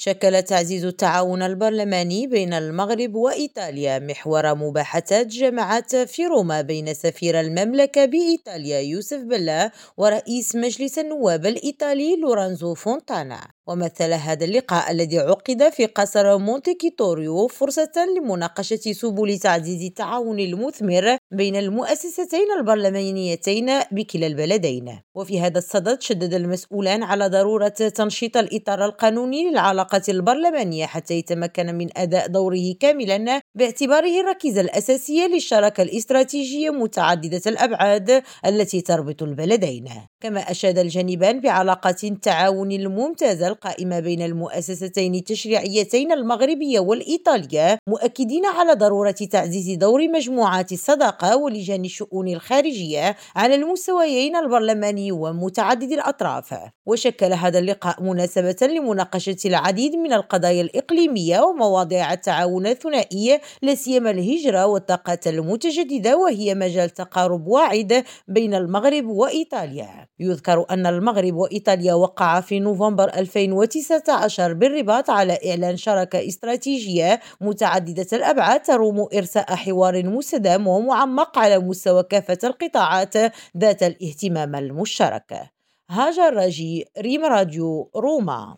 شكل تعزيز التعاون البرلماني بين المغرب وإيطاليا محور مباحثات جمعت في روما بين سفير المملكة بإيطاليا يوسف بلا ورئيس مجلس النواب الإيطالي لورانزو فونتانا. ومثل هذا اللقاء الذي عقد في قصر مونتيكيتوريو فرصة لمناقشة سبل تعزيز التعاون المثمر بين المؤسستين البرلمانيتين بكلا البلدين. وفي هذا الصدد شدد المسؤولان على ضرورة تنشيط الإطار القانوني للعلاقة البرلمانية حتى يتمكن من أداء دوره كاملا باعتباره الركيزة الأساسية للشراكة الاستراتيجية متعددة الأبعاد التي تربط البلدين. كما أشاد الجانبان بعلاقة التعاون الممتازة القائمة بين المؤسستين التشريعيتين المغربية والإيطالية مؤكدين على ضرورة تعزيز دور مجموعات الصداقة ولجان الشؤون الخارجية على المستويين البرلماني ومتعدد الأطراف. وشكل هذا اللقاء مناسبة لمناقشة العديد من القضايا الإقليمية ومواضيع التعاون الثنائي لا سيما الهجرة والطاقة المتجددة وهي مجال تقارب واعد بين المغرب وإيطاليا. يذكر أن المغرب وإيطاليا وقع في نوفمبر 2019 بالرباط على إعلان شراكة استراتيجية متعددة الأبعاد تروم إرساء حوار مستدام ومعمق على مستوى كافة القطاعات ذات الاهتمام المشترك. هاجر راجي ريم راديو روما.